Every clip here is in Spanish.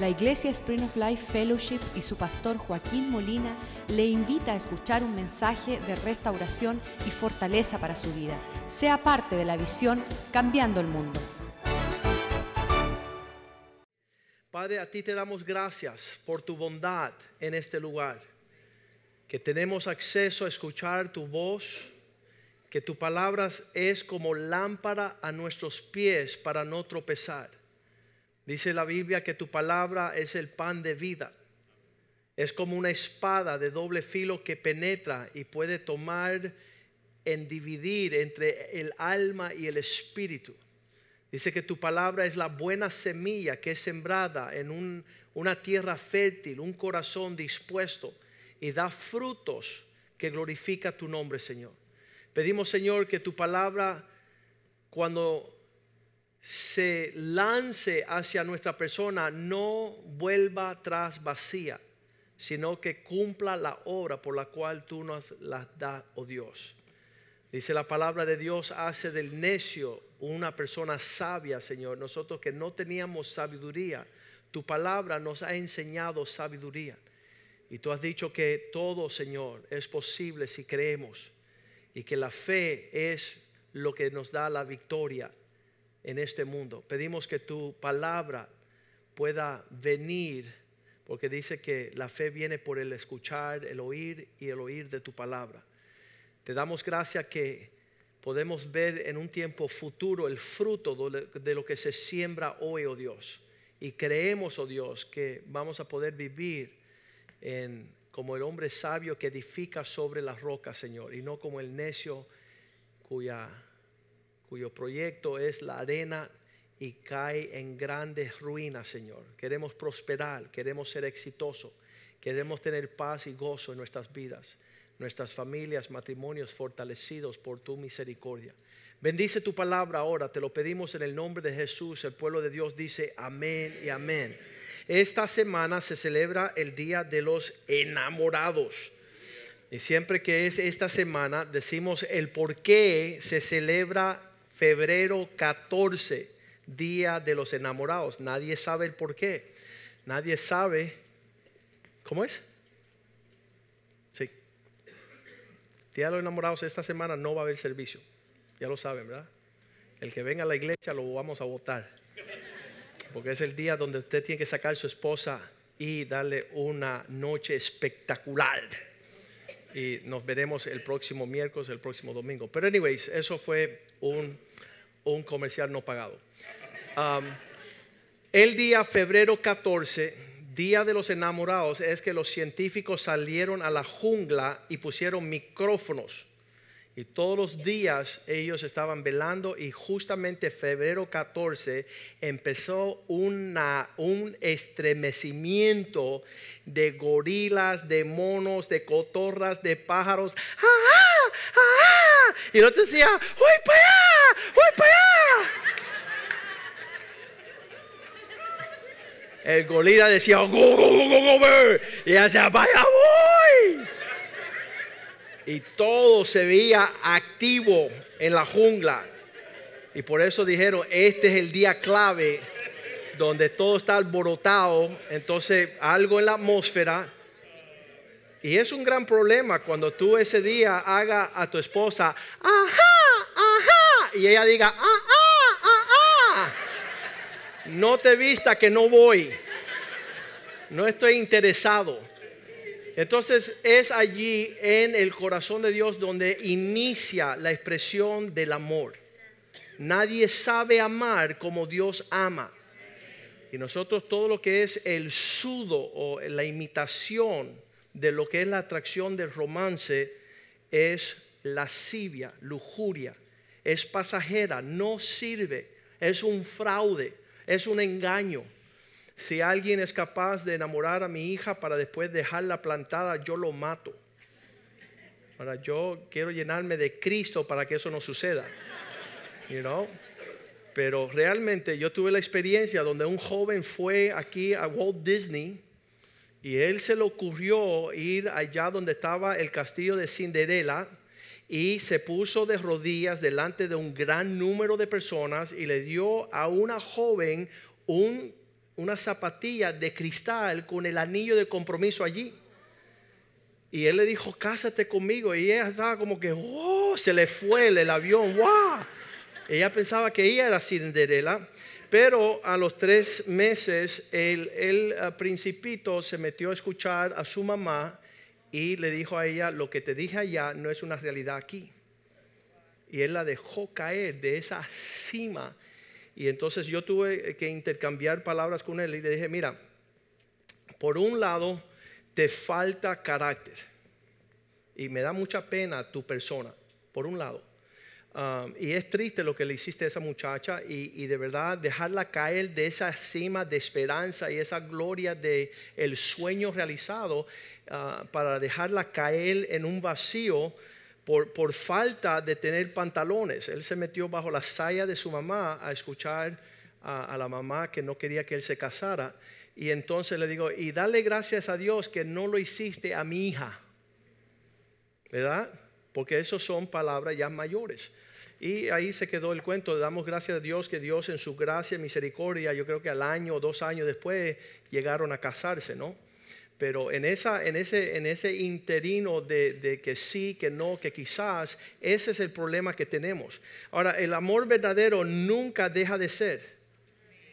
La Iglesia Spring of Life Fellowship y su pastor Joaquín Molina le invita a escuchar un mensaje de restauración y fortaleza para su vida. Sea parte de la visión Cambiando el Mundo. Padre, a ti te damos gracias por tu bondad en este lugar, que tenemos acceso a escuchar tu voz, que tu palabra es como lámpara a nuestros pies para no tropezar. Dice la Biblia que tu palabra es el pan de vida. Es como una espada de doble filo que penetra y puede tomar en dividir entre el alma y el espíritu. Dice que tu palabra es la buena semilla que es sembrada en una tierra fértil, un corazón dispuesto y da frutos que glorifica tu nombre, Señor. Pedimos, Señor, que tu palabra, cuando se lance hacia nuestra persona, no vuelva atrás vacía, sino que cumpla la obra por la cual tú nos la das, oh Dios. Dice la palabra de Dios, hace del necio una persona sabia, Señor. Nosotros que no teníamos sabiduría, tu palabra nos ha enseñado sabiduría. Y tú has dicho que todo, Señor, es posible si creemos. Y que la fe es lo que nos da la victoria en este mundo. Pedimos que tu palabra pueda venir, porque dice que la fe viene por el escuchar, el oír y el oír de tu palabra. Te damos gracias que podemos ver en un tiempo futuro el fruto de lo que se siembra hoy, oh Dios. Y creemos, oh Dios, que vamos a poder vivir en, como el hombre sabio que edifica sobre las rocas, Señor, y no como el necio cuya cuyo proyecto es la arena y cae en grandes ruinas, Señor. Queremos prosperar, queremos ser exitosos, queremos tener paz y gozo en nuestras vidas, nuestras familias, matrimonios fortalecidos por tu misericordia. Bendice tu palabra ahora, te lo pedimos en el nombre de Jesús. El pueblo de Dios dice amén y amén. Esta semana se celebra el Día de los Enamorados. Y siempre que es esta semana decimos el por qué se celebra febrero 14, día de los enamorados. Nadie sabe el por qué. Nadie sabe. ¿Cómo es? Sí. Día de los enamorados esta semana no va a haber servicio. Ya lo saben, ¿verdad? El que venga a la iglesia lo vamos a votar. Porque es el día donde usted tiene que sacar a su esposa y darle una noche espectacular. Y nos veremos el próximo miércoles, el próximo domingo. Pero anyways, eso fue un un comercial no pagado. el día febrero 14, día de los enamorados, es que los científicos salieron a la jungla y pusieron micrófonos. Y todos los días ellos estaban velando y justamente febrero 14 empezó una, un estremecimiento de gorilas, de monos, de cotorras, de pájaros. ¡Ah! ¡Ah! Y el otro decía, ¡Uy para allá! ¡Uy para allá! El gorila decía, ¡Go, go, go, go, go! Y ella decía, ¡Vaya voy! Y todo se veía activo en la jungla. Y por eso dijeron, este es el día clave donde todo está alborotado. Entonces algo en la atmósfera. Y es un gran problema cuando tú ese día haga a tu esposa, ajá, ajá, y ella diga, ah, ah, ah, ah. No te vista que no voy. No estoy interesado. Entonces es allí en el corazón de Dios donde inicia la expresión del amor. Nadie sabe amar como Dios ama. Y nosotros todo lo que es el sudo o la imitación de lo que es la atracción del romance es lascivia, lujuria, es pasajera, no sirve, es un fraude, es un engaño. Si alguien es capaz de enamorar a mi hija para después dejarla plantada, yo lo mato. Ahora yo quiero llenarme de Cristo para que eso no suceda. You know? Pero realmente yo tuve la experiencia donde un joven fue aquí a Walt Disney y él se le ocurrió ir allá donde estaba el castillo de Cinderella y se puso de rodillas delante de un gran número de personas y le dio a una joven un una zapatilla de cristal con el anillo de compromiso allí. Y él le dijo, cásate conmigo. Y ella estaba como que, oh, se le fue el, avión, wow. Ella pensaba que ella era Cinderela. Pero a los tres meses, el, el principito se metió a escuchar a su mamá y le dijo a ella, lo que te dije allá no es una realidad aquí. Y él la dejó caer de esa cima. Y entonces yo tuve que intercambiar palabras con él y le dije, mira, por un lado, te falta carácter. Y me da mucha pena tu persona, por un lado. Um, y es triste lo que le hiciste a esa muchacha y, de verdad dejarla caer de esa cima de esperanza y esa gloria de el sueño realizado uh, para dejarla caer en un vacío por, por, falta de tener pantalones. Él se metió bajo la saya de su mamá a escuchar a, a la mamá que no quería que él se casara. Y entonces le digo, y dale gracias a Dios que no lo hiciste a mi hija. ¿Verdad? Porque esos son palabras ya mayores. Y ahí se quedó el cuento. Damos gracias a Dios que Dios en su gracia y misericordia, yo creo que al año o dos años después llegaron a casarse, ¿no? Pero en, ese, interino de, que sí, que no, que quizás, ese es el problema que tenemos. Ahora, el amor verdadero nunca deja de ser.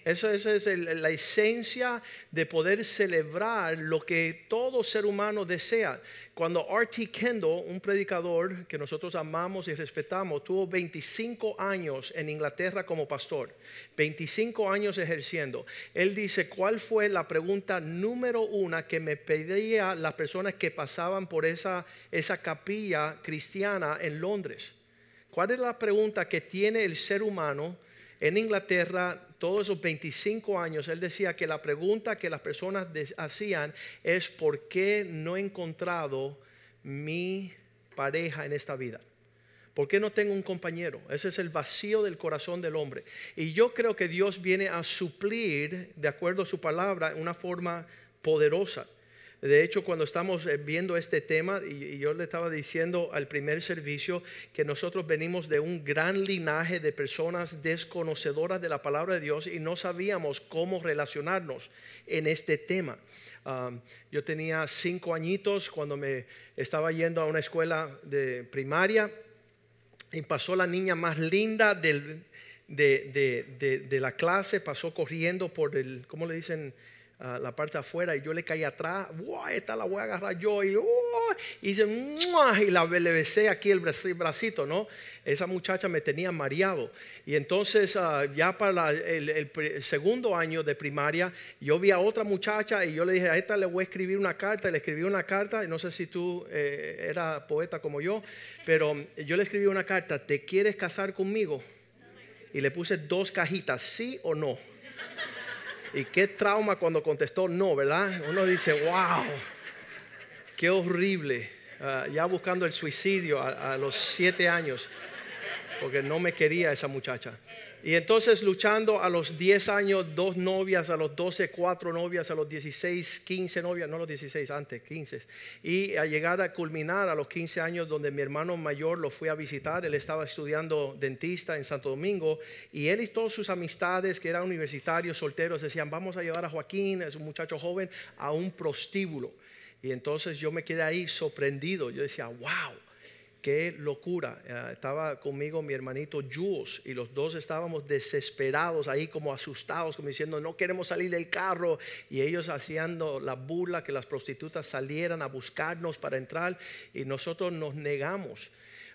Eso, es la esencia de poder celebrar lo que todo ser humano desea. Cuando R.T. Kendall, un predicador que nosotros amamos y respetamos, tuvo 25 años en Inglaterra como pastor, 25 años ejerciendo, él dice, ¿cuál fue la pregunta número una que me pedía las personas que pasaban por esa, esa capilla cristiana en Londres? ¿Cuál es la pregunta que tiene el ser humano en Inglaterra todos esos 25 años, él decía que la pregunta que las personas hacían es ¿por qué no he encontrado mi pareja en esta vida? ¿Por qué no tengo un compañero? Ese es el vacío del corazón del hombre. Y yo creo que Dios viene a suplir, de acuerdo a su palabra, una forma poderosa. De hecho, cuando estamos eh, viendo este tema, y yo le estaba diciendo al primer servicio que nosotros venimos de un gran linaje de personas desconocedoras de la palabra de Dios y no sabíamos cómo relacionarnos en este tema. yo tenía cinco añitos cuando me estaba yendo a una escuela de primaria y pasó la niña más linda de, de la clase, pasó corriendo por el, ¿cómo le dicen? La parte afuera y yo le caí atrás, esta la voy a agarrar yo y, y, y la, le aquí el bracito, ¿no? Esa muchacha me tenía mareado. Y entonces ah, ya para el, segundo año de primaria, yo vi a otra muchacha y yo le dije, a esta le voy a escribir una carta, le escribí una carta, no sé si tú eh, eras poeta como yo, pero yo le escribí una carta, ¿te quieres casar conmigo? Y le puse dos cajitas, sí o no. Y qué trauma cuando contestó no, ¿verdad? Uno dice, wow, qué horrible. Ah, ya buscando el suicidio a los siete años, porque no me quería esa muchacha. Y entonces luchando a los 10 años, dos novias, a los 12, cuatro novias, a los 16, 15 novias, no los 16, antes, 15. Y a llegar a culminar a los 15 años donde mi hermano mayor lo fui a visitar, él estaba estudiando dentista en Santo Domingo y él y todas sus amistades que eran universitarios, solteros, decían, vamos a llevar a Joaquín, es un muchacho joven, a un prostíbulo. Y entonces yo me quedé ahí sorprendido, yo decía, wow qué locura. Eh, estaba conmigo mi hermanito Jules y los dos estábamos desesperados ahí como asustados, como diciendo no queremos salir del carro y ellos haciendo la burla que las prostitutas salieran a buscarnos para entrar y nosotros nos negamos.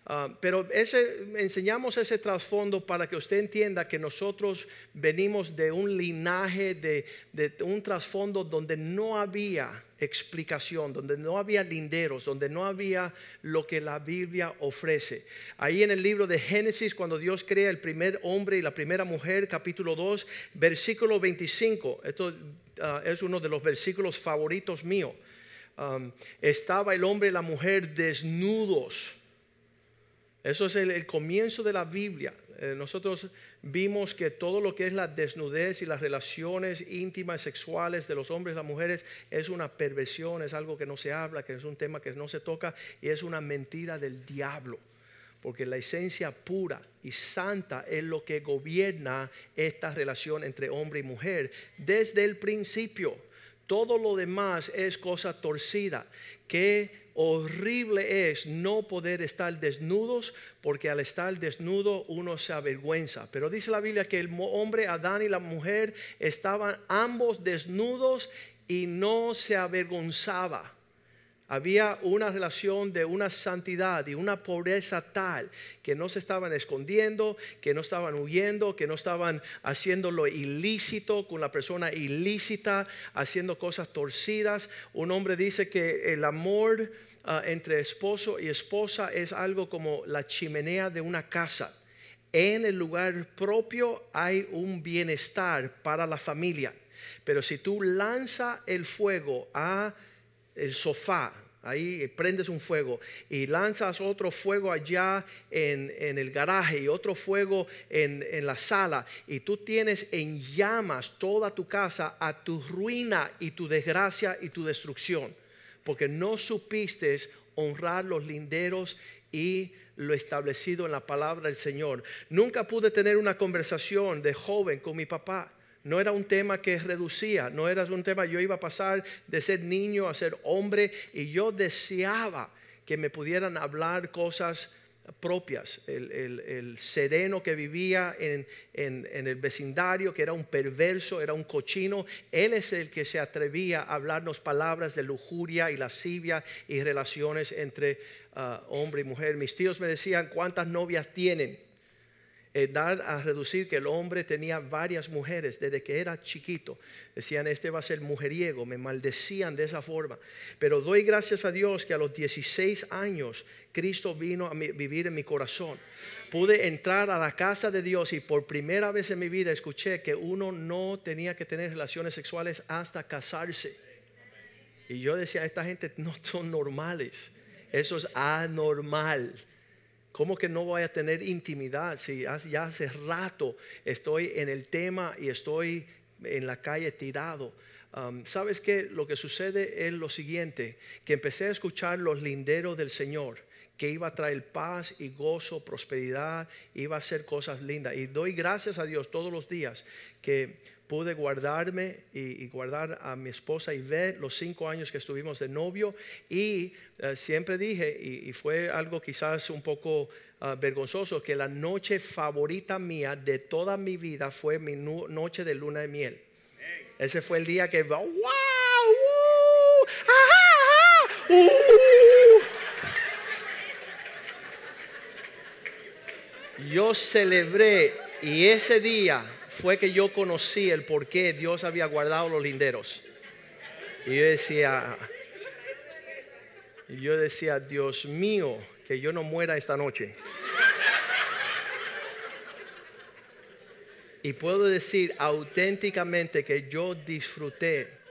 Ah, pero ese, enseñamos ese trasfondo para que usted entienda que nosotros venimos de un linaje, de, de un trasfondo donde no había explicación, donde no había linderos, donde no había lo que la Biblia ofrece. Ahí en el libro de Génesis, cuando Dios crea el primer hombre y la primera mujer, capítulo 2, versículo 25, esto ah, es uno de los versículos favoritos míos. Ah, estaba el hombre y la mujer desnudos eso es el, comienzo de la Biblia. Eh, nosotros vimos que todo lo que es la desnudez y las relaciones íntimas, sexuales de los hombres y las mujeres es una perversión, es algo que no se habla, que es un tema que no se toca y es una mentira del diablo. porque la esencia pura y santa es lo que gobierna esta relación entre hombre y mujer desde el principio. Todo lo demás es cosa torcida. Qué horrible es no poder estar desnudos, porque al estar desnudo uno se avergüenza. Pero dice la Biblia que el hombre, Adán y la mujer estaban ambos desnudos y no se avergonzaba. Había una relación de una santidad y una pobreza tal que no se estaban escondiendo, que no estaban huyendo, que no estaban haciendo lo ilícito con la persona ilícita, haciendo cosas torcidas. Un hombre dice que el amor ah, entre esposo y esposa es algo como la chimenea de una casa. En el lugar propio hay un bienestar para la familia. Pero si tú lanzas el fuego a el sofá, ahí prendes un fuego y lanzas otro fuego allá en, el garaje y otro fuego en, en, la sala. Y tú tienes en llamas toda tu casa a tu ruina y tu desgracia y tu destrucción, porque no supiste honrar los linderos y lo establecido en la palabra del Señor. Nunca pude tener una conversación de joven con mi papá no era un tema que reducía, no era un tema, yo iba a pasar de ser niño a ser hombre y yo deseaba que me pudieran hablar cosas propias. El, sereno que vivía en, el vecindario, que era un perverso, era un cochino, él es el que se atrevía a hablarnos palabras de lujuria y lascivia y relaciones entre ah, hombre y mujer. Mis tíos me decían, ¿cuántas novias tienen? Eh, dar a reducir que el hombre tenía varias mujeres desde que era chiquito. Decían, este va a ser mujeriego, me maldecían de esa forma. Pero doy gracias a Dios que a los 16 años Cristo vino a vivir en mi corazón. Pude entrar a la casa de Dios y por primera vez en mi vida escuché que uno no tenía que tener relaciones sexuales hasta casarse. Y yo decía, esta gente no son normales, eso es anormal. ¿Cómo que no voy a tener intimidad si ya hace rato estoy en el tema y estoy en la calle tirado? Um, ¿Sabes qué? Lo que sucede es lo siguiente, que empecé a escuchar los linderos del Señor que iba a traer paz y gozo, prosperidad, iba a hacer cosas lindas. Y doy gracias a Dios todos los días que pude guardarme y, guardar a mi esposa y ver los cinco años que estuvimos de novio. Y eh, siempre dije, y, fue algo quizás un poco ah, vergonzoso, que la noche favorita mía de toda mi vida fue mi noche de luna de miel. Ese fue el día que, wow, uh, uh. yo celebré y ese día fue que yo conocí el por qué Dios había guardado los linderos. Y yo decía, y yo decía, Dios mío, que yo no muera esta noche. Y puedo decir auténticamente que yo disfruté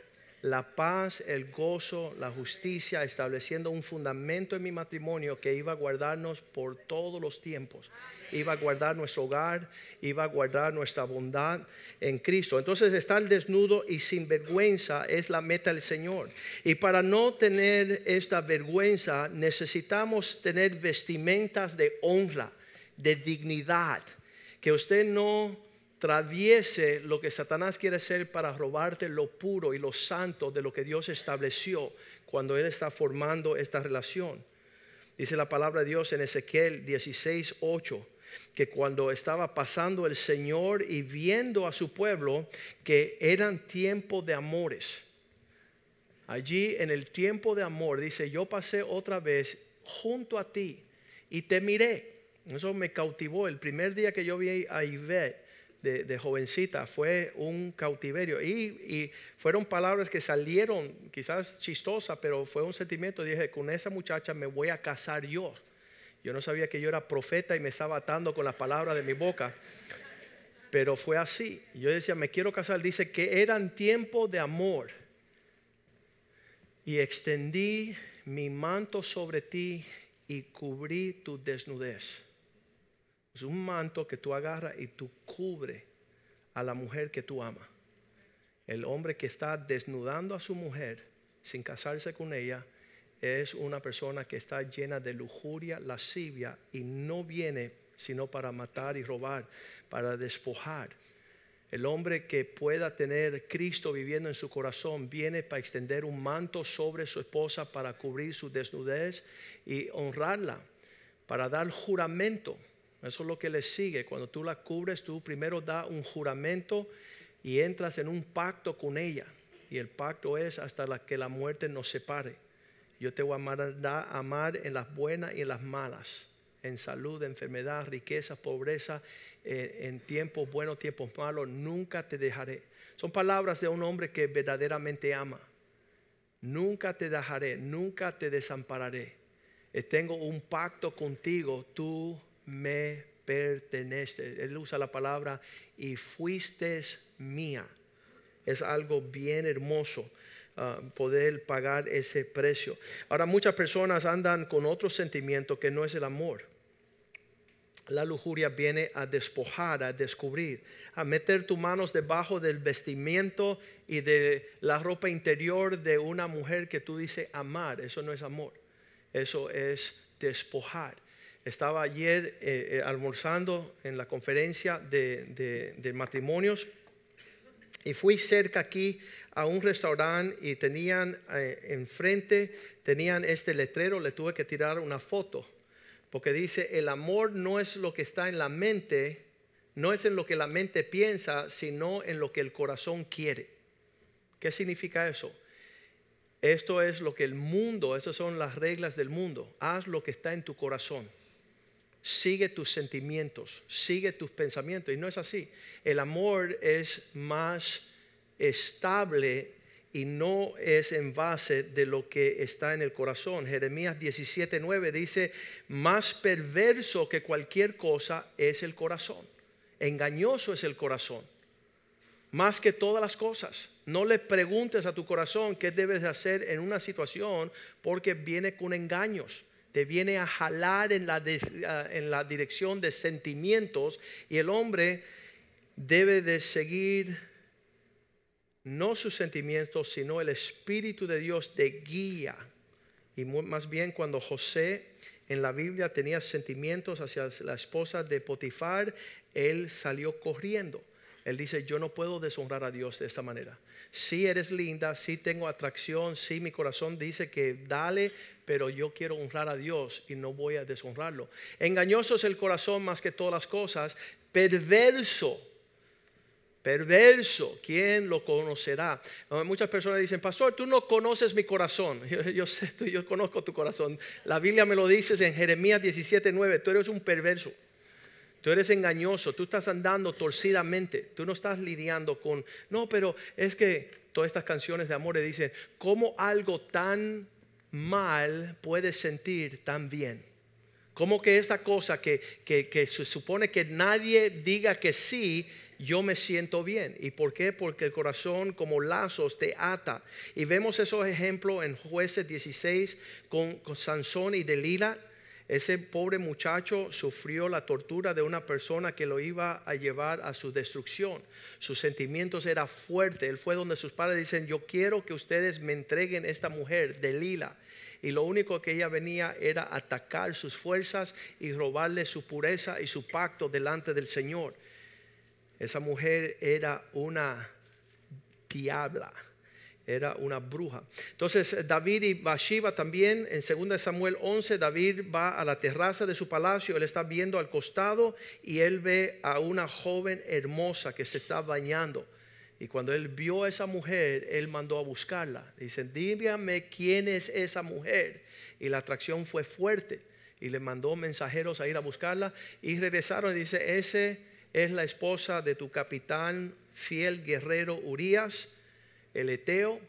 la paz, el gozo, la justicia, estableciendo un fundamento en mi matrimonio que iba a guardarnos por todos los tiempos. Iba a guardar nuestro hogar, iba a guardar nuestra bondad en Cristo. Entonces estar desnudo y sin vergüenza es la meta del Señor. Y para no tener esta vergüenza necesitamos tener vestimentas de honra, de dignidad, que usted no traviese lo que Satanás quiere hacer para robarte lo puro y lo santo de lo que Dios estableció cuando Él está formando esta relación. Dice la palabra de Dios en Ezequiel 16, 8, que cuando estaba pasando el Señor y viendo a su pueblo que eran tiempo de amores, allí en el tiempo de amor, dice, yo pasé otra vez junto a ti y te miré. Eso me cautivó. El primer día que yo vi a Ivette, de, jovencita fue un cautiverio. Y, fueron palabras que salieron quizás chistosas, pero fue un sentimiento. Dije, con esa muchacha me voy a casar yo. Yo no sabía que yo era profeta y me estaba atando con las palabras de mi boca. Pero fue así. Yo decía, me quiero casar. Dice que eran tiempo de amor. Y extendí mi manto sobre ti y cubrí tu desnudez. Es un manto que tú agarras y tú cubre a la mujer que tú amas. El hombre que está desnudando a su mujer sin casarse con ella es una persona que está llena de lujuria, lascivia y no viene sino para matar y robar, para despojar. El hombre que pueda tener Cristo viviendo en su corazón viene para extender un manto sobre su esposa para cubrir su desnudez y honrarla, para dar juramento. Eso es lo que le sigue. Cuando tú la cubres, tú primero da un juramento y entras en un pacto con ella. Y el pacto es hasta la que la muerte nos separe. Yo te voy a amar, amar en las buenas y en las malas, en salud, enfermedad, riqueza, pobreza, eh, en tiempos buenos, tiempos malos. Nunca te dejaré. Son palabras de un hombre que verdaderamente ama. Nunca te dejaré, nunca te desampararé. Eh, tengo un pacto contigo, tú me perteneces. Él usa la palabra y fuiste mía. Es algo bien hermoso. Ah, poder pagar ese precio. Ahora muchas personas andan con otro sentimiento que no es el amor. La lujuria viene a despojar, a descubrir, a meter tus manos debajo del vestimiento y de la ropa interior de una mujer que tú dices amar. Eso no es amor, eso es despojar. Estaba ayer eh, eh, almorzando en la conferencia de, matrimonios y fui cerca aquí a un restaurante y tenían eh, enfrente, tenían este letrero, le tuve que tirar una foto, porque dice, el amor no es lo que está en la mente, no es en lo que la mente piensa, sino en lo que el corazón quiere. ¿Qué significa eso? Esto es lo que el mundo, esas son las reglas del mundo. Haz lo que está en tu corazón. Sigue tus sentimientos, sigue tus pensamientos. Y no es así. El amor es más estable y no es en base de lo que está en el corazón. Jeremías 17:9 dice, más perverso que cualquier cosa es el corazón. Engañoso es el corazón. Más que todas las cosas. No le preguntes a tu corazón qué debes de hacer en una situación porque viene con engaños. Te viene a jalar en la, en la dirección de sentimientos y el hombre debe de seguir no sus sentimientos, sino el Espíritu de Dios de guía. Y más bien cuando José en la Biblia tenía sentimientos hacia la esposa de Potifar, él salió corriendo. Él dice, yo no puedo deshonrar a Dios de esta manera. Si eres linda, si tengo atracción, si mi corazón dice que dale, pero yo quiero honrar a Dios y no voy a deshonrarlo. Engañoso es el corazón más que todas las cosas, perverso perverso, ¿quién lo conocerá? Muchas personas dicen, pastor, tú no conoces mi corazón. Yo, sé, tú, yo conozco tu corazón. La Biblia me lo dice en Jeremías 17:9, tú eres un perverso. Tú eres engañoso, tú estás andando torcidamente, tú no estás lidiando con, no, pero es que todas estas canciones de amor le dicen, ¿cómo algo tan mal puedes sentir tan bien? ¿Cómo que esta cosa que, que, se supone que nadie diga que sí, yo me siento bien. ¿Y por qué? Porque el corazón como lazos te ata. Y vemos esos ejemplos en jueces 16 con, Sansón y Delila. Ese pobre muchacho sufrió la tortura de una persona que lo iba a llevar a su destrucción. Sus sentimientos eran fuertes. Él fue donde sus padres dicen, yo quiero que ustedes me entreguen esta mujer, Delila. Y lo único que ella venía era atacar sus fuerzas y robarle su pureza y su pacto delante del Señor. Esa mujer era una diabla, era una bruja. Entonces David y Bathsheba también, en 2 Samuel 11, David va a la terraza de su palacio, él está viendo al costado y él ve a una joven hermosa que se está bañando. Y cuando él vio a esa mujer, él mandó a buscarla. Dicen, dígame quién es esa mujer. Y la atracción fue fuerte. Y le mandó mensajeros a ir a buscarla. Y regresaron y dice, ese es la esposa de tu capitán fiel guerrero Urias, el Eteo,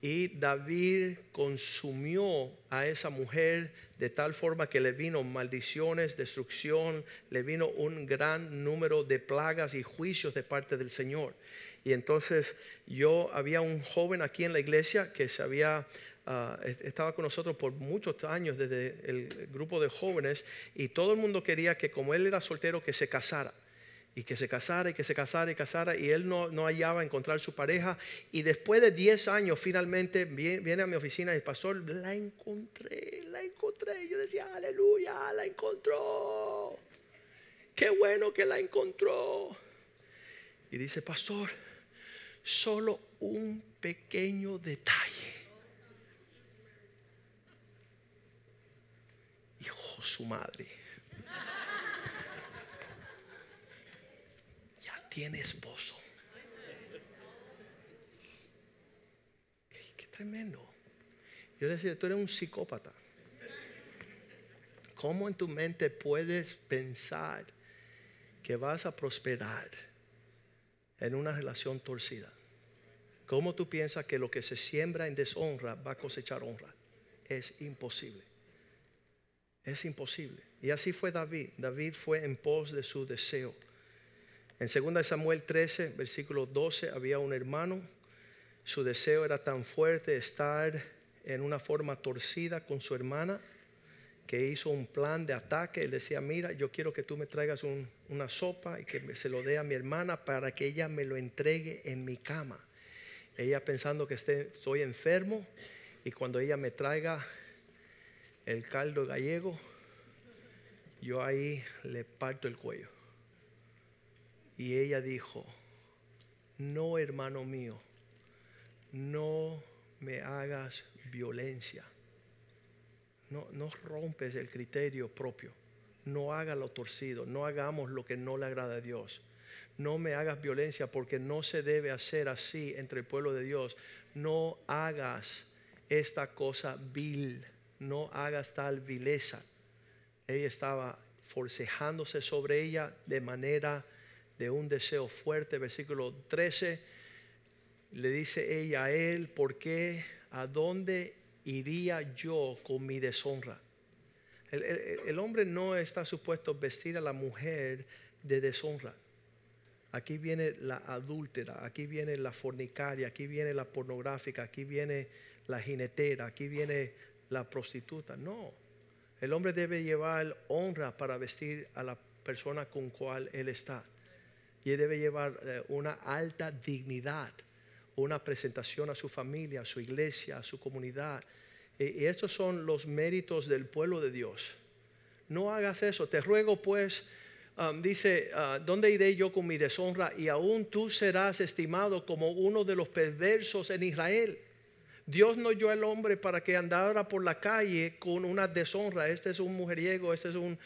y David consumió a esa mujer de tal forma que le vino maldiciones, destrucción, le vino un gran número de plagas y juicios de parte del Señor. Y entonces yo había un joven aquí en la iglesia que se había ah, estaba con nosotros por muchos años desde el grupo de jóvenes y todo el mundo quería que como él era soltero que se casara. Y que se casara y que se casara y casara y él no, no hallaba encontrar su pareja y después de 10 años finalmente viene, viene, a mi oficina y el pastor, la encontré, la encontré. Yo decía, aleluya, la encontró. Qué bueno que la encontró. Y dice, pastor, solo un pequeño detalle. Hijo su madre. Tiene esposo. Qué, tremendo. Yo decía, tú eres un psicópata. ¿Cómo en tu mente puedes pensar que vas a prosperar en una relación torcida? ¿Cómo tú piensas que lo que se siembra en deshonra va a cosechar honra? Es imposible. Es imposible. Y así fue David. David fue en pos de su deseo. En 2 Samuel 13, versículo 12, había un hermano. Su deseo era tan fuerte estar en una forma torcida con su hermana que hizo un plan de ataque. Él decía, mira, yo quiero que tú me traigas una sopa y que se lo dé a mi hermana para que ella me lo entregue en mi cama. Ella pensando que estoy enfermo y cuando ella me traiga el caldo gallego, yo ahí le parto el cuello. Y ella dijo, no hermano mío, no me hagas violencia. No, no rompes el criterio propio. No hagas lo torcido. No hagamos lo que no le agrada a Dios. No me hagas violencia porque no se debe hacer así entre el pueblo de Dios. No hagas esta cosa vil. No hagas tal vileza. Ella estaba forcejándose sobre ella de manera de un deseo fuerte. Versículo 13, le dice ella a él, ¿por qué? ¿A dónde iría yo con mi deshonra? El, hombre no está supuesto vestir a la mujer de deshonra. Aquí viene la adúltera, aquí viene la fornicaria, aquí viene la pornográfica, aquí viene la jinetera, aquí viene la prostituta. No, el hombre debe llevar honra para vestir a la persona con cual él está y debe llevar eh, una alta dignidad, una presentación a su familia, a su iglesia, a su comunidad. Y, estos son los méritos del pueblo de Dios. No hagas eso. Te ruego pues, um, dice, uh, ¿dónde iré yo con mi deshonra? Y aún tú serás estimado como uno de los perversos en Israel. Dios no dio al hombre para que andara por la calle con una deshonra. Este es un mujeriego, este es un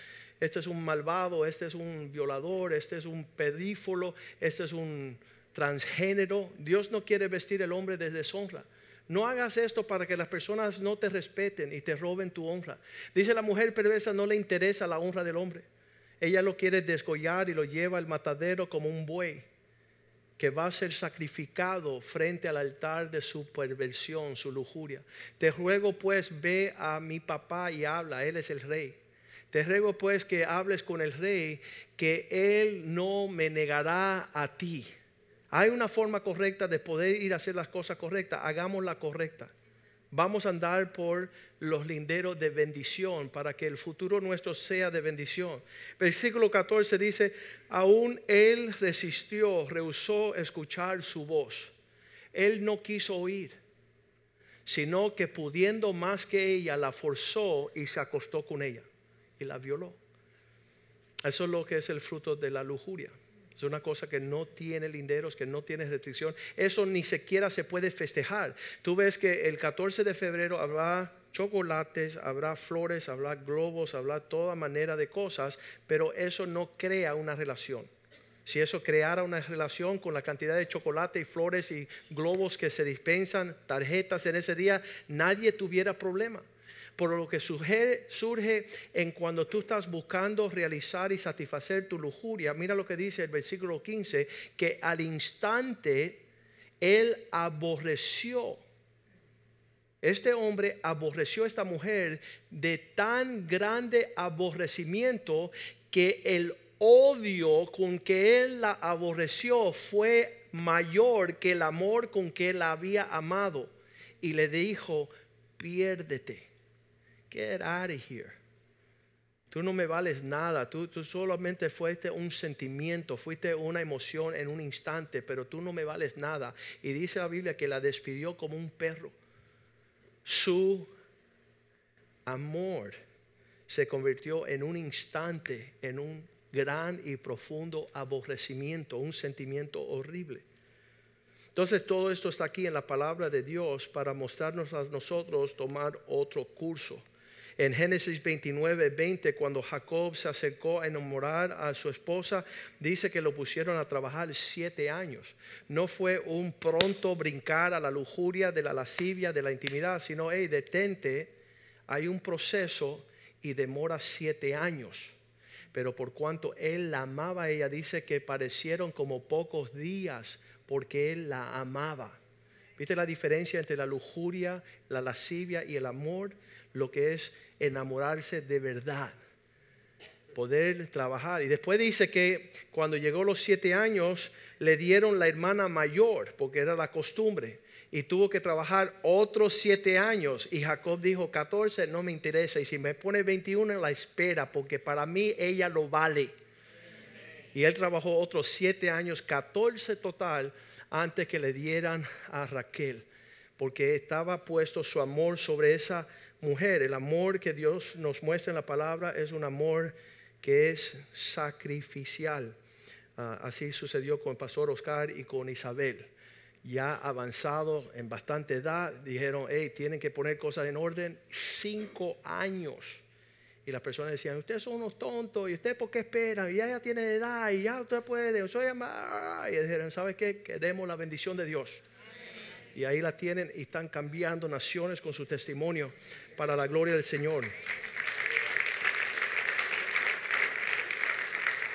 este es un malvado, este es un violador, este es un pedífolo, este es un transgénero. Dios no quiere vestir el hombre de deshonra. No hagas esto para que las personas no te respeten y te roben tu honra. Dice la mujer perversa no le interesa la honra del hombre. Ella lo quiere desgollar y lo lleva al matadero como un buey que va a ser sacrificado frente al altar de su perversión, su lujuria. Te ruego pues, ve a mi papá y habla, él es el rey. Te ruego pues que hables con el rey, que él no me negará a ti. Hay una forma correcta de poder ir a hacer las cosas correctas, hagamos la correcta. Vamos a andar por los linderos de bendición para que el futuro nuestro sea de bendición. Versículo 14 dice, aún él resistió, rehusó escuchar su voz. Él no quiso oír, sino que pudiendo más que ella, la forzó y se acostó con ella y la violó. Eso es lo que es el fruto de la lujuria. Es una cosa que no tiene linderos, que no tiene restricción. Eso ni siquiera se puede festejar. Tú ves que el 14 de febrero habrá chocolates, habrá flores, habrá globos, habrá toda manera de cosas, pero eso no crea una relación. Si eso creara una relación con la cantidad de chocolate y flores y globos que se dispensan, tarjetas en ese día, nadie tuviera problema por lo que surge, en cuando tú estás buscando realizar y satisfacer tu lujuria. Mira lo que dice el versículo 15, que al instante él aborreció. Este hombre aborreció a esta mujer de tan grande aborrecimiento que el odio con que él la aborreció fue mayor que el amor con que él la había amado. Y le dijo, piérdete. Get out of here. Tú no me vales nada, tú, tú solamente fuiste un sentimiento, fuiste una emoción en un instante, pero tú no me vales nada. Y dice la Biblia que la despidió como un perro. Su amor se convirtió en un instante en un gran y profundo aborrecimiento, un sentimiento horrible. Entonces todo esto está aquí en la palabra de Dios para mostrarnos a nosotros tomar otro curso. En Génesis 29, 20, cuando Jacob se acercó a enamorar a su esposa, dice que lo pusieron a trabajar siete años. No fue un pronto brincar a la lujuria de la lascivia, de la intimidad, sino, hey, detente, hay un proceso y demora siete años. Pero por cuanto él la amaba, ella dice que parecieron como pocos días porque él la amaba. ¿Viste la diferencia entre la lujuria, la lascivia y el amor? Lo que es enamorarse de verdad, poder trabajar. Y después dice que cuando llegó los siete años, le dieron la hermana mayor, porque era la costumbre, y tuvo que trabajar otros siete años. Y Jacob dijo, 14 no me interesa, y si me pone 21 la espera, porque para mí ella lo vale. Y él trabajó otros siete años, 14 total, antes que le dieran a Raquel, porque estaba puesto su amor sobre esa mujer. El amor que Dios nos muestra en la palabra es un amor que es sacrificial. Ah, así sucedió con el pastor Oscar y con Isabel. Ya avanzado en bastante edad, dijeron, hey, tienen que poner cosas en orden. Cinco años. Y las personas decían, ustedes son unos tontos, y ustedes por qué esperan, y ya, ya tienen edad, y ya usted puede, soy Y dijeron, ¿sabes qué? Queremos la bendición de Dios. Y ahí la tienen y están cambiando naciones con su testimonio para la gloria del Señor.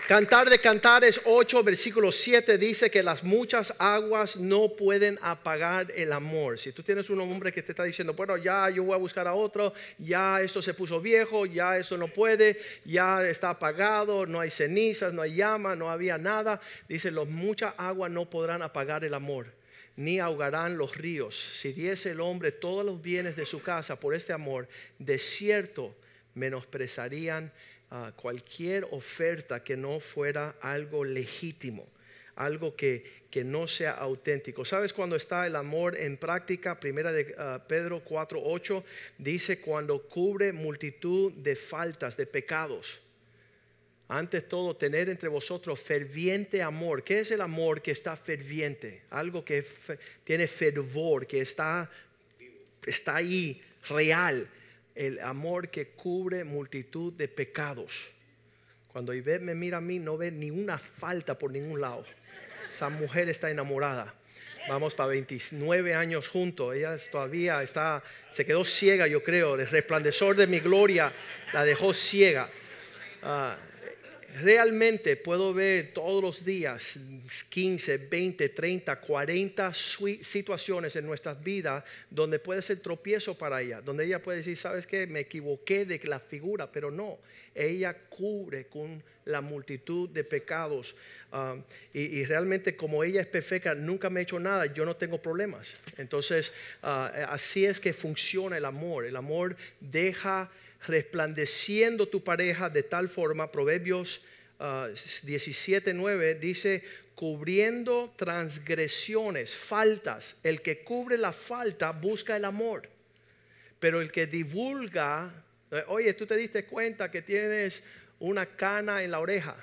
Cantar de Cantares 8, versículo 7 dice que las muchas aguas no pueden apagar el amor. Si tú tienes un hombre que te está diciendo, bueno, ya yo voy a buscar a otro, ya esto se puso viejo, ya eso no puede, ya está apagado, no hay cenizas, no hay llama, no había nada, dice, las muchas aguas no podrán apagar el amor ni ahogarán los ríos. Si diese el hombre todos los bienes de su casa por este amor, de cierto menosprezarían ah, cualquier oferta que no fuera algo legítimo, algo que, que, no sea auténtico. ¿Sabes cuando está el amor en práctica? Primera de uh, Pedro 4:8 dice cuando cubre multitud de faltas, de pecados. Antes todo, tener entre vosotros ferviente amor. ¿Qué es el amor que está ferviente? Algo que tiene fervor, que está, está ahí, real. El amor que cubre multitud de pecados. Cuando Ivette me mira a mí, no ve ni una falta por ningún lado. Esa mujer está enamorada. Vamos para 29 años juntos. Ella todavía está, se quedó ciega, yo creo. El resplandor de mi gloria la dejó ciega. Ah, realmente puedo ver todos los días 15, 20, 30, 40 situaciones en nuestras vidas donde puede ser tropiezo para ella, donde ella puede decir, sabes que me equivoqué de la figura, pero no, ella cubre con la multitud de pecados um, y, realmente como ella es perfecta, nunca me ha hecho nada, yo no tengo problemas. Entonces, uh, así es que funciona el amor, el amor deja resplandeciendo tu pareja de tal forma, Proverbios 17:9 ah, dice, cubriendo transgresiones, faltas. El que cubre la falta busca el amor, pero el que divulga, eh, oye, tú te diste cuenta que tienes una cana en la oreja.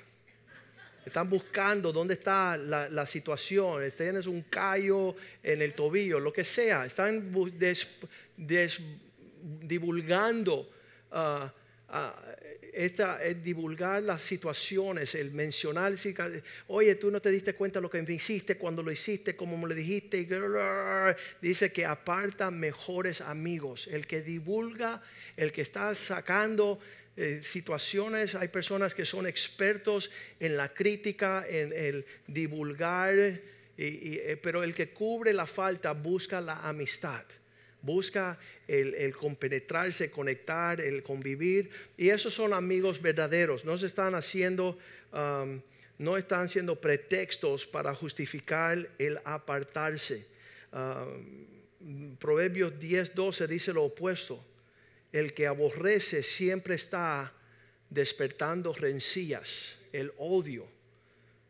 Están buscando dónde está la, situación. Tienes un callo en el tobillo, lo que sea. Están divulgando esta, es divulgar las situaciones, el mencionar, oye, tú no te diste cuenta lo que me hiciste cuando lo hiciste, como me lo dijiste. Dice que aparta mejores amigos. El que divulga, el que está sacando eh, situaciones, hay personas que son expertos en la crítica, en el divulgar, eh, pero el que cubre la falta busca la amistad busca el, compenetrarse, conectar, el convivir. Y esos son amigos verdaderos. No se están haciendo, um, no siendo pretextos para justificar el apartarse. Um, Proverbios 10, 12 dice lo opuesto. El que aborrece siempre está despertando rencillas, el odio.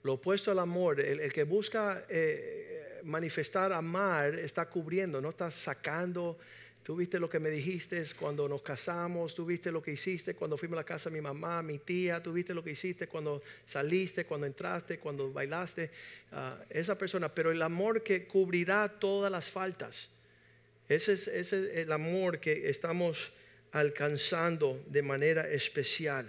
Lo opuesto al amor, el, el que busca eh, manifestar amar está cubriendo, no está sacando. Tú viste lo que me dijiste cuando nos casamos, tú viste lo que hiciste cuando fuimos a la casa de mi mamá, mi tía, tú viste lo que hiciste cuando saliste, cuando entraste, cuando bailaste. Ah, esa persona, pero el amor que cubrirá todas las faltas. Ese es, el amor que estamos alcanzando de manera especial.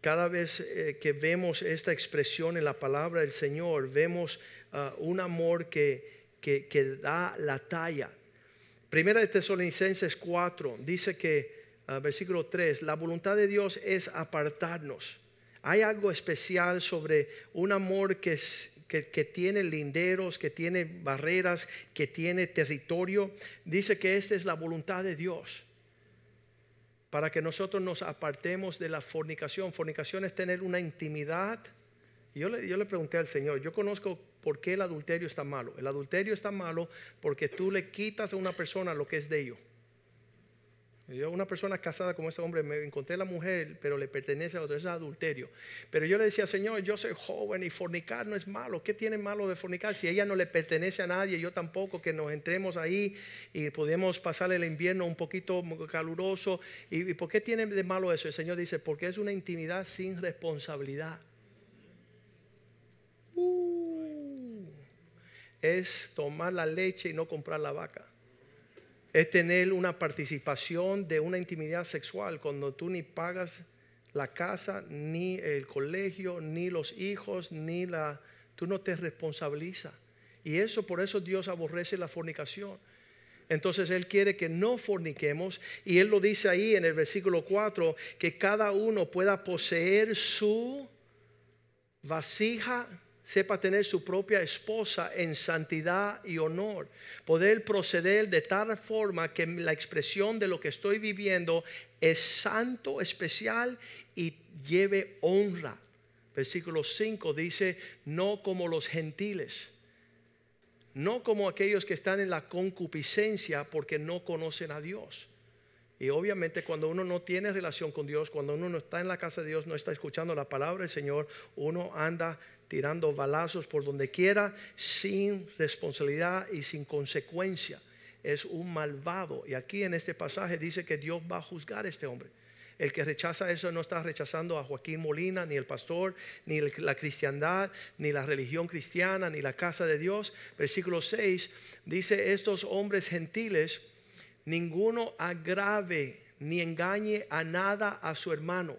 Cada vez eh, que vemos esta expresión en la palabra del Señor, vemos uh, un amor que, que, da la talla. Primera de Tesalonicenses 4 dice que, uh, versículo 3, la voluntad de Dios es apartarnos. Hay algo especial sobre un amor que, es, que, que, tiene linderos, que tiene barreras, que tiene territorio. Dice que esta es la voluntad de Dios para que nosotros nos apartemos de la fornicación. Fornicación es tener una intimidad. Yo le, yo le pregunté al Señor, yo conozco por qué el adulterio está malo. El adulterio está malo porque tú le quitas a una persona lo que es de ellos. Yo, una persona casada como ese hombre, me encontré la mujer, pero le pertenece a otro, es adulterio. Pero yo le decía, Señor, yo soy joven y fornicar no es malo. ¿Qué tiene malo de fornicar? Si ella no le pertenece a nadie, yo tampoco, que nos entremos ahí y podemos pasar el invierno un poquito caluroso. ¿Y, y por qué tiene de malo eso? El Señor dice, porque es una intimidad sin responsabilidad. Uh, es tomar la leche y no comprar la vaca es tener una participación de una intimidad sexual cuando tú ni pagas la casa, ni el colegio, ni los hijos, ni la... Tú no te responsabilizas. Y eso, por eso Dios aborrece la fornicación. Entonces Él quiere que no forniquemos. Y Él lo dice ahí en el versículo 4, que cada uno pueda poseer su vasija sepa tener su propia esposa en santidad y honor. Poder proceder de tal forma que la expresión de lo que estoy viviendo es santo, especial y lleve honra. Versículo 5 dice, no como los gentiles, no como aquellos que están en la concupiscencia porque no conocen a Dios. Y obviamente cuando uno no tiene relación con Dios, cuando uno no está en la casa de Dios, no está escuchando la palabra del Señor, uno anda tirando balazos por donde quiera sin responsabilidad y sin consecuencia. Es un malvado. Y aquí en este pasaje dice que Dios va a juzgar a este hombre. El que rechaza eso no está rechazando a Joaquín Molina, ni el pastor, ni la cristiandad, ni la religión cristiana, ni la casa de Dios. Versículo 6 dice, estos hombres gentiles, ninguno agrave ni engañe a nada a su hermano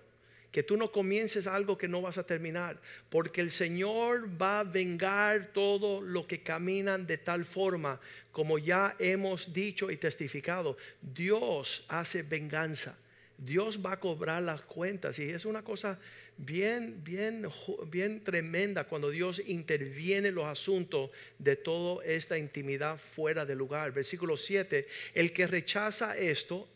que tú no comiences algo que no vas a terminar, porque el Señor va a vengar todo lo que caminan de tal forma, como ya hemos dicho y testificado, Dios hace venganza. Dios va a cobrar las cuentas y es una cosa bien, bien, bien tremenda cuando Dios interviene en los asuntos de toda esta intimidad fuera de lugar. Versículo 7, el que rechaza esto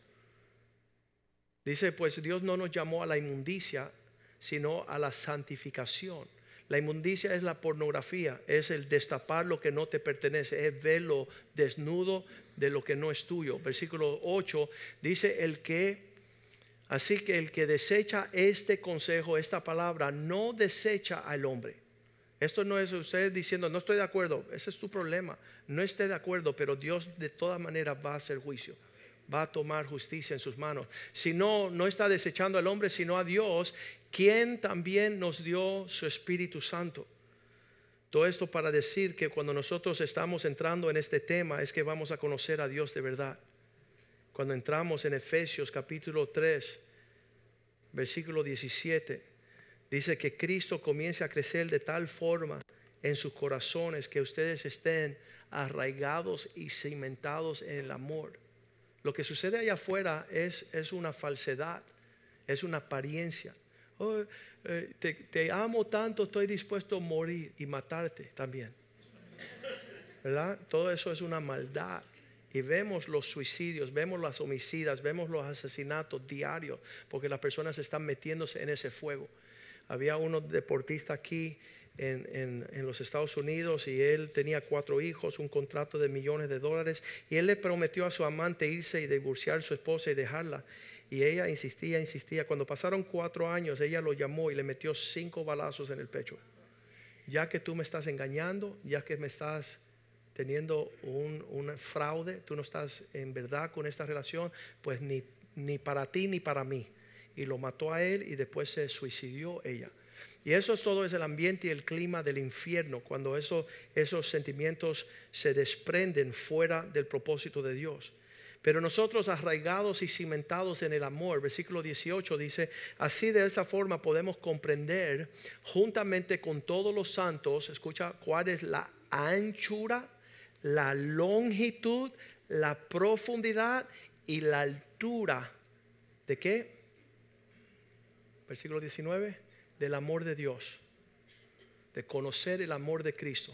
Dice, pues Dios no nos llamó a la inmundicia, sino a la santificación. La inmundicia es la pornografía, es el destapar lo que no te pertenece, es verlo desnudo de lo que no es tuyo. Versículo 8 dice, el que, así que el que desecha este consejo, esta palabra, no desecha al hombre. Esto no es usted diciendo, no estoy de acuerdo, ese es tu problema, no esté de acuerdo, pero Dios de todas maneras va a hacer juicio va a tomar justicia en sus manos. Si no, no está desechando al hombre, sino a Dios, quien también nos dio su Espíritu Santo. Todo esto para decir que cuando nosotros estamos entrando en este tema es que vamos a conocer a Dios de verdad. Cuando entramos en Efesios capítulo 3, versículo 17, dice que Cristo comience a crecer de tal forma en sus corazones que ustedes estén arraigados y cimentados en el amor lo que sucede allá afuera es, es una falsedad, es una apariencia. Oh, eh, te, amo tanto, estoy dispuesto a morir y matarte también. ¿Verdad? Todo eso es una maldad. Y vemos los suicidios, vemos las homicidas, vemos los asesinatos diarios, porque las personas están metiéndose en ese fuego. Había uno deportista aquí en, en- en los Estados Unidos y él tenía cuatro hijos, un contrato de millones de dólares y él le prometió a su amante irse y divorciar a su esposa y dejarla. Y ella insistía, insistía. Cuando pasaron cuatro años, ella lo llamó y le metió cinco balazos en el pecho. Ya que tú me estás engañando, ya que me estás teniendo un, un fraude, tú no estás en verdad con esta relación, pues ni, ni para ti ni para mí. Y lo mató a él y después se suicidió ella. Y eso es todo es el ambiente y el clima del infierno, cuando eso- esos sentimientos se desprenden fuera del propósito de Dios. Pero nosotros arraigados y cimentados en el amor, versículo 18 dice, así de esa forma podemos comprender juntamente con todos los santos, escucha, cuál es la anchura, la longitud, la profundidad y la altura. ¿De qué? Versículo 19, del amor de Dios, de conocer el amor de Cristo.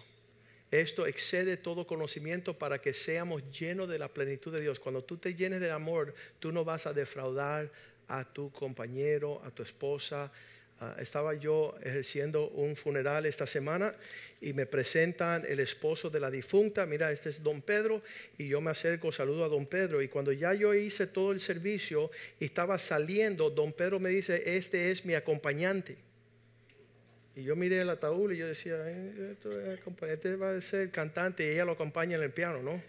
Esto excede todo conocimiento para que seamos llenos de la plenitud de Dios. Cuando tú te llenes del amor, tú no vas a defraudar a tu compañero, a tu esposa. Ah, estaba yo ejerciendo un funeral esta semana y me presentan el esposo de la difunta. Mira, este es don Pedro y yo me acerco, saludo a don Pedro. Y cuando ya yo hice todo el servicio y estaba saliendo, don Pedro me dice, este es mi acompañante. Y yo miré el ataúd y yo decía, "Eh, este va a ser cantante y ella lo acompaña en el piano, ¿no?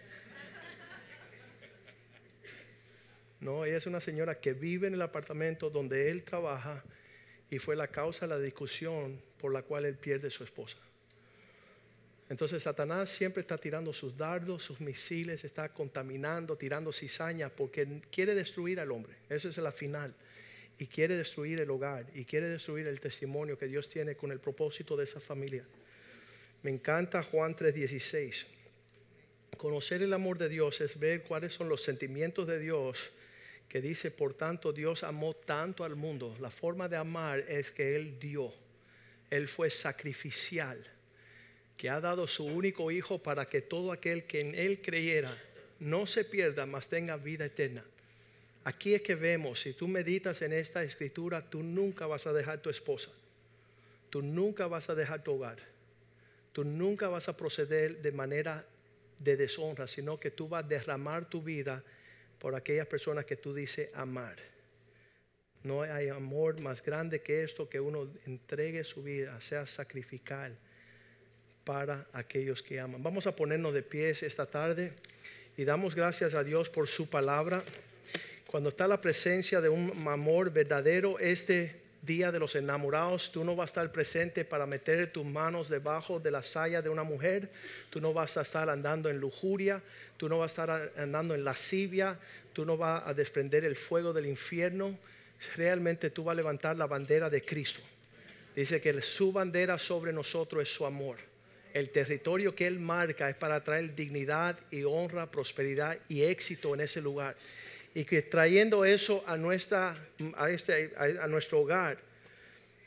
No, ella es una señora que vive en el apartamento donde él trabaja y fue la causa de la discusión por la cual él pierde a su esposa. Entonces Satanás siempre está tirando sus dardos, sus misiles, está contaminando, tirando cizaña porque quiere destruir al hombre. Esa es la final. Y quiere destruir el hogar y quiere destruir el testimonio que Dios tiene con el propósito de esa familia. Me encanta Juan 3:16. Conocer el amor de Dios es ver cuáles son los sentimientos de Dios que dice, por tanto Dios amó tanto al mundo. La forma de amar es que Él dio. Él fue sacrificial, que ha dado su único hijo para que todo aquel que en Él creyera no se pierda, mas tenga vida eterna. Aquí es que vemos, si tú meditas en esta escritura, tú nunca vas a dejar tu esposa. Tú nunca vas a dejar tu hogar. Tú nunca vas a proceder de manera de deshonra, sino que tú vas a derramar tu vida por aquellas personas que tú dices amar. No hay amor más grande que esto, que uno entregue su vida, sea sacrificar para aquellos que aman. Vamos a ponernos de pies esta tarde y damos gracias a Dios por su palabra. Cuando está la presencia de un amor verdadero, este día de los enamorados, tú no vas a estar presente para meter tus manos debajo de la saya de una mujer, tú no vas a estar andando en lujuria, tú no vas a estar andando en lascivia, tú no vas a desprender el fuego del infierno, realmente tú vas a levantar la bandera de Cristo. Dice que su bandera sobre nosotros es su amor. El territorio que Él marca es para traer dignidad y honra, prosperidad y éxito en ese lugar. Y que trayendo eso a, nuestra, a, este, a, nuestro hogar,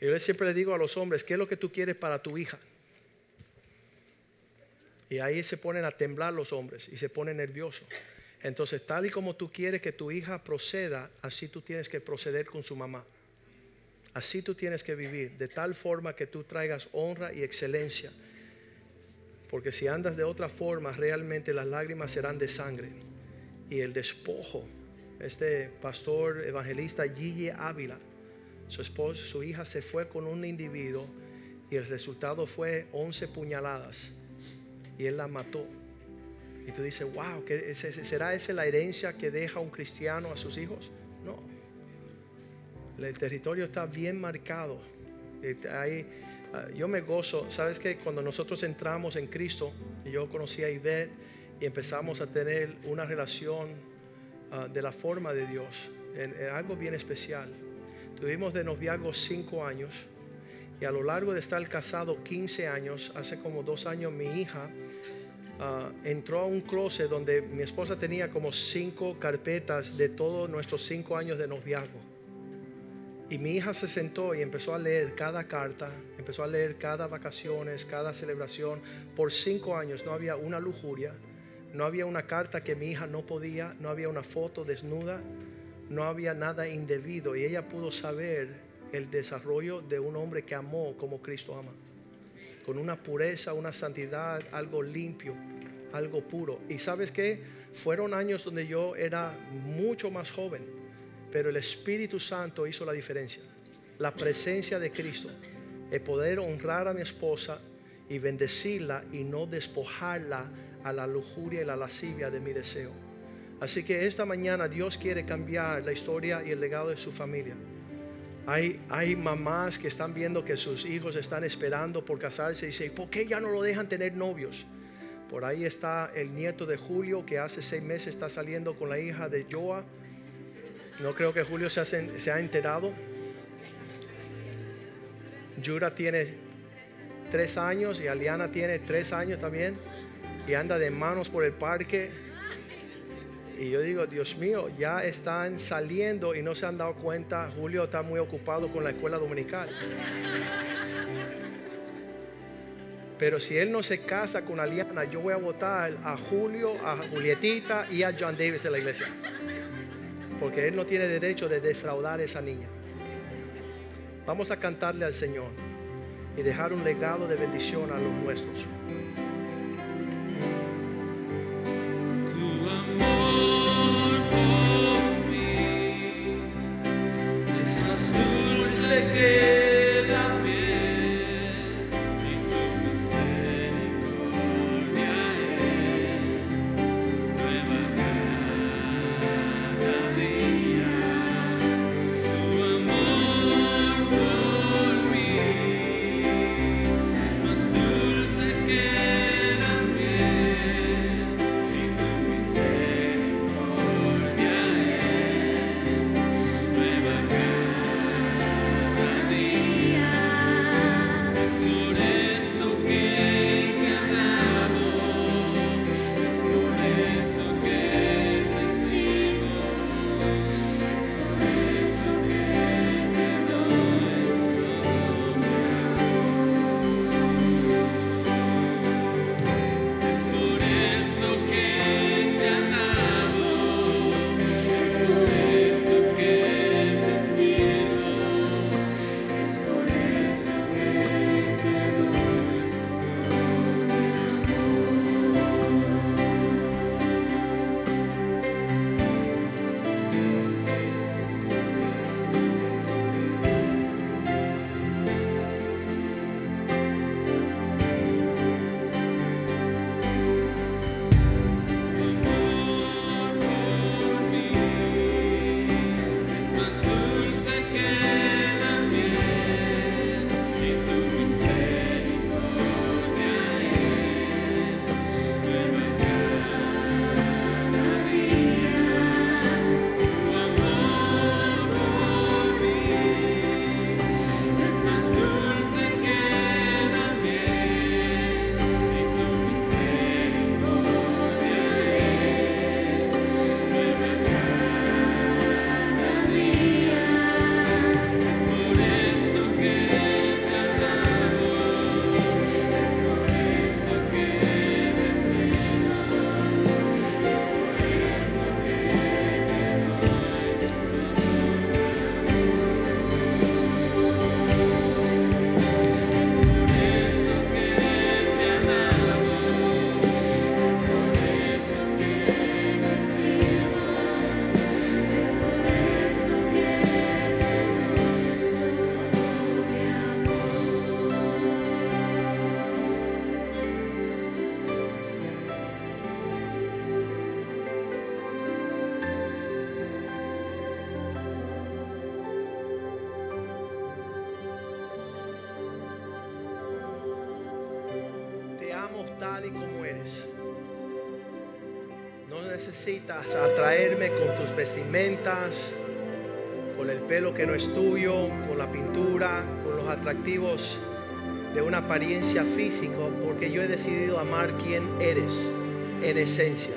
yo siempre le digo a los hombres, ¿qué es lo que tú quieres para tu hija? Y ahí se ponen a temblar los hombres y se ponen nerviosos. Entonces, tal y como tú quieres que tu hija proceda, así tú tienes que proceder con su mamá. Así tú tienes que vivir, de tal forma que tú traigas honra y excelencia. Porque si andas de otra forma, realmente las lágrimas serán de sangre. Y el despojo, este pastor evangelista Gigi Ávila, su esposa, su hija se fue con un individuo y el resultado fue 11 puñaladas. Y él la mató. Y tú dices, wow, ¿qué, ¿será esa la herencia que deja un cristiano a sus hijos? No. El territorio está bien marcado. Hay, yo me gozo, sabes que cuando nosotros entramos en Cristo, yo conocí a Ivette y empezamos a tener una relación uh, de la forma de Dios, en, algo bien especial. Tuvimos de noviazgo cinco años y a lo largo de estar casado 15 años, hace como dos años mi hija uh, entró a un closet donde mi esposa tenía como cinco carpetas de todos nuestros cinco años de noviazgo. Y mi hija se sentó y empezó a leer cada carta, empezó a leer cada vacaciones, cada celebración. Por cinco años no había una lujuria, no había una carta que mi hija no podía, no había una foto desnuda, no había nada indebido. Y ella pudo saber el desarrollo de un hombre que amó como Cristo ama. con una pureza, una santidad, algo limpio, algo puro. Y sabes qué? Fueron años donde yo era mucho más joven, pero el Espíritu Santo hizo la diferencia. La presencia de Cristo, el poder honrar a mi esposa y bendecirla y no despojarla a la lujuria y la lascivia de mi deseo. Así que esta mañana Dios quiere cambiar la historia y el legado de su familia. Hay, hay mamás que están viendo que sus hijos están esperando por casarse y dicen, ¿por qué ya no lo dejan tener novios? Por ahí está el nieto de Julio que hace seis meses está saliendo con la hija de Joa. No creo que Julio se, se ha enterado. Yura tiene tres años y Aliana tiene tres años también y anda de manos por el parque. Y yo digo, Dios mío, ya están saliendo y no se han dado cuenta. Julio está muy ocupado con la escuela dominical. Pero si él no se casa con Aliana, yo voy a votar a Julio, a Julietita y a John Davis de la iglesia. Porque él no tiene derecho de defraudar a esa niña. Vamos a cantarle al Señor y dejar un legado de bendición a los nuestros. Tal y como eres. No necesitas atraerme con tus vestimentas, con el pelo que no es tuyo, con la pintura, con los atractivos de una apariencia física, porque yo he decidido amar quien eres en esencia.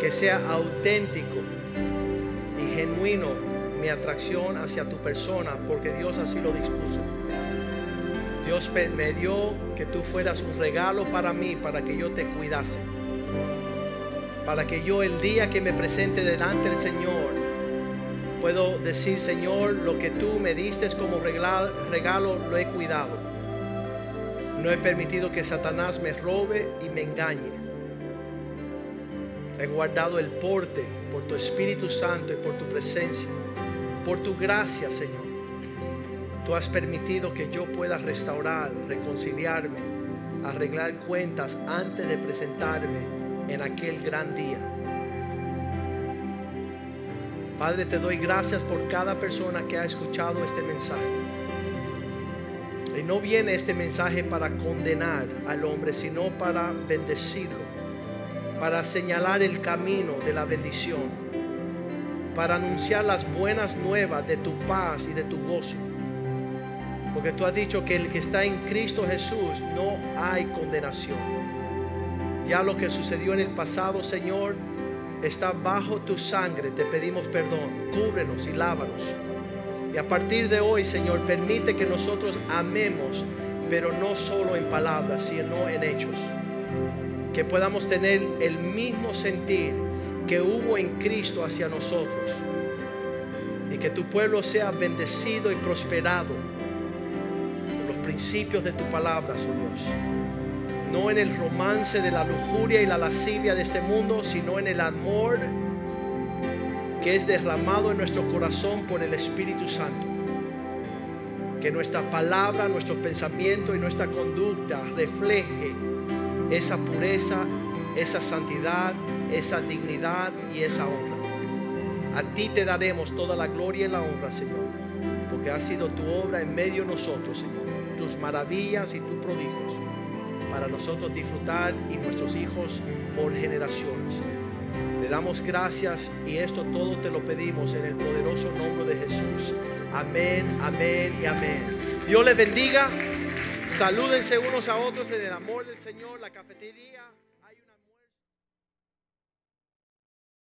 Que sea auténtico y genuino mi atracción hacia tu persona, porque Dios así lo dispuso. Dios me dio que tú fueras un regalo para mí, para que yo te cuidase. Para que yo el día que me presente delante del Señor Puedo decir, Señor, lo que tú me diste como regalo, lo he cuidado. No he permitido que Satanás me robe y me engañe. He guardado el porte por tu Espíritu Santo y por tu presencia, por tu gracia, Señor. Tú has permitido que yo pueda restaurar, reconciliarme, arreglar cuentas antes de presentarme en aquel gran día. Padre, te doy gracias por cada persona que ha escuchado este mensaje. Y no viene este mensaje para condenar al hombre, sino para bendecirlo, para señalar el camino de la bendición, para anunciar las buenas nuevas de tu paz y de tu gozo. Porque tú has dicho que el que está en Cristo Jesús no hay condenación. Ya lo que sucedió en el pasado, Señor, está bajo tu sangre. Te pedimos perdón. Cúbrenos y lávanos. Y a partir de hoy, Señor, permite que nosotros amemos, pero no solo en palabras, sino en hechos. Que podamos tener el mismo sentir que hubo en Cristo hacia nosotros. Y que tu pueblo sea bendecido y prosperado principios de tu palabra, oh Dios no en el romance de la lujuria y la lascivia de este mundo, sino en el amor que es derramado en nuestro corazón por el Espíritu Santo. Que nuestra palabra, nuestro pensamiento y nuestra conducta refleje esa pureza, esa santidad, esa dignidad y esa honra. A ti te daremos toda la gloria y la honra, Señor, porque ha sido tu obra en medio de nosotros, Señor, tus maravillas y tus prodigios para nosotros disfrutar y nuestros hijos por generaciones. Te damos gracias y esto todo te lo pedimos en el poderoso nombre de Jesús. Amén, amén y amén. Dios les bendiga. Salúdense unos a otros en el amor del Señor, la cafetería.